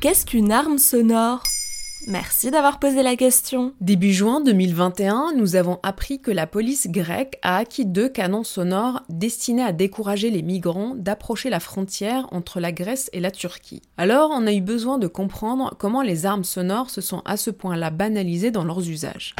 Qu'est-ce qu'une arme sonore? Merci d'avoir posé la question. Début juin 2021, nous avons appris que la police grecque a acquis deux canons sonores destinés à décourager les migrants d'approcher la frontière entre la Grèce et la Turquie. Alors, on a eu besoin de comprendre comment les armes sonores se sont à ce point-là banalisées dans leurs usages.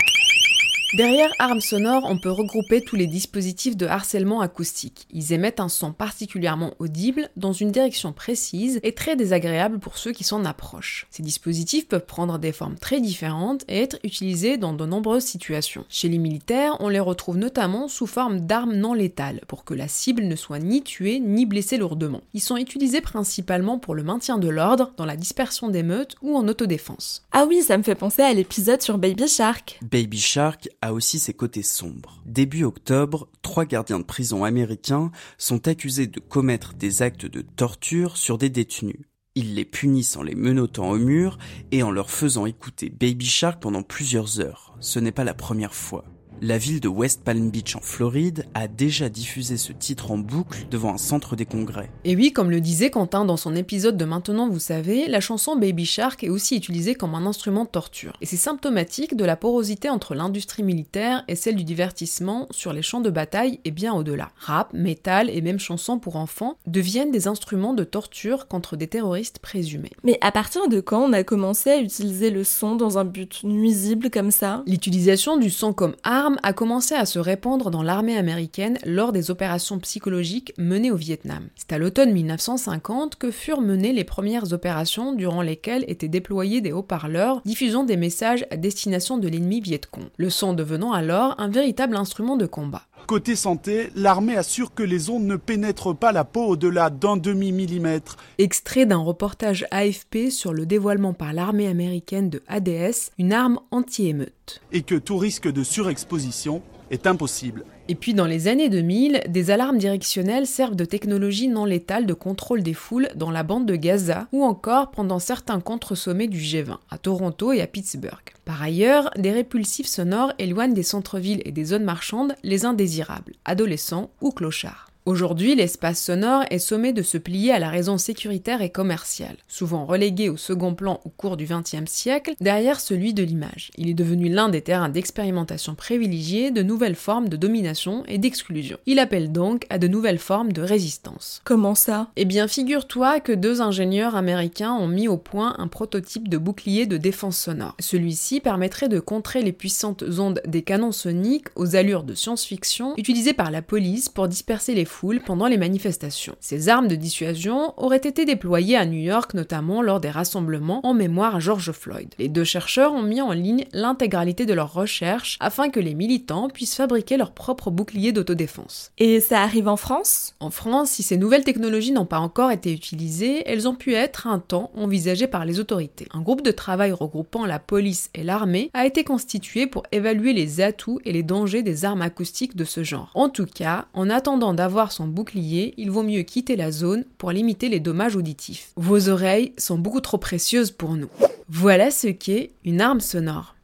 Derrière armes sonores, on peut regrouper tous les dispositifs de harcèlement acoustique. Ils émettent un son particulièrement audible dans une direction précise et très désagréable pour ceux qui s'en approchent. Ces dispositifs peuvent prendre des formes très différentes et être utilisés dans de nombreuses situations. Chez les militaires, on les retrouve notamment sous forme d'armes non létales pour que la cible ne soit ni tuée ni blessée lourdement. Ils sont utilisés principalement pour le maintien de l'ordre, dans la dispersion des meutes ou en autodéfense. Ah oui, ça me fait penser à l'épisode sur Baby Shark. Baby Shark a aussi ses côtés sombres. Début octobre, trois gardiens de prison américains sont accusés de commettre des actes de torture sur des détenus. Ils les punissent en les menottant au mur et en leur faisant écouter Baby Shark pendant plusieurs heures. Ce n'est pas la première fois. La ville de West Palm Beach en Floride a déjà diffusé ce titre en boucle devant un centre des congrès. Et oui, comme le disait Quentin dans son épisode de Maintenant vous savez, la chanson Baby Shark est aussi utilisée comme un instrument de torture. Et c'est symptomatique de la porosité entre l'industrie militaire et celle du divertissement sur les champs de bataille et bien au-delà. Rap, métal et même chansons pour enfants deviennent des instruments de torture contre des terroristes présumés. Mais à partir de quand on a commencé à utiliser le son dans un but nuisible comme ça? L'utilisation du son comme arme a commencé à se répandre dans l'armée américaine lors des opérations psychologiques menées au Vietnam. C'est à l'automne 1950 que furent menées les premières opérations durant lesquelles étaient déployés des haut-parleurs diffusant des messages à destination de l'ennemi vietcong, le son devenant alors un véritable instrument de combat. Côté santé, l'armée assure que les ondes ne pénètrent pas la peau au-delà d'un demi-millimètre. Extrait d'un reportage AFP sur le dévoilement par l'armée américaine de ADS, une arme anti-émeute. Et que tout risque de surexposition est impossible. Et puis dans les années 2000, des alarmes directionnelles servent de technologie non létale de contrôle des foules dans la bande de Gaza ou encore pendant certains contre-sommets du G20 à Toronto et à Pittsburgh. Par ailleurs, des répulsifs sonores éloignent des centres-villes et des zones marchandes les indésirables, adolescents ou clochards. Aujourd'hui, l'espace sonore est sommé de se plier à la raison sécuritaire et commerciale, souvent relégué au second plan au cours du XXe siècle, derrière celui de l'image. Il est devenu l'un des terrains d'expérimentation privilégiés de nouvelles formes de domination et d'exclusion. Il appelle donc à de nouvelles formes de résistance. Comment ça? Eh bien, figure-toi que deux ingénieurs américains ont mis au point un prototype de bouclier de défense sonore. Celui-ci permettrait de contrer les puissantes ondes des canons soniques aux allures de science-fiction utilisées par la police pour disperser les fous pendant les manifestations. Ces armes de dissuasion auraient été déployées à New York notamment lors des rassemblements en mémoire à George Floyd. Les deux chercheurs ont mis en ligne l'intégralité de leurs recherches afin que les militants puissent fabriquer leur propre bouclier d'autodéfense. Et ça arrive en France? En France, si ces nouvelles technologies n'ont pas encore été utilisées, elles ont pu être un temps envisagées par les autorités. Un groupe de travail regroupant la police et l'armée a été constitué pour évaluer les atouts et les dangers des armes acoustiques de ce genre. En tout cas, en attendant d'avoir son bouclier, il vaut mieux quitter la zone pour limiter les dommages auditifs. Vos oreilles sont beaucoup trop précieuses pour nous. Voilà ce qu'est une arme sonore.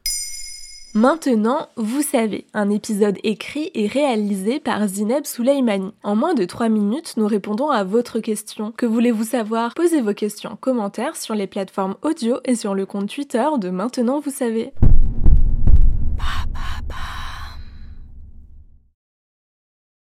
Maintenant, vous savez, un épisode écrit et réalisé par Zineb Souleimani. En moins de 3 minutes, nous répondons à votre question. Que voulez-vous savoir? Posez vos questions en commentaire sur les plateformes audio et sur le compte Twitter de Maintenant, vous savez.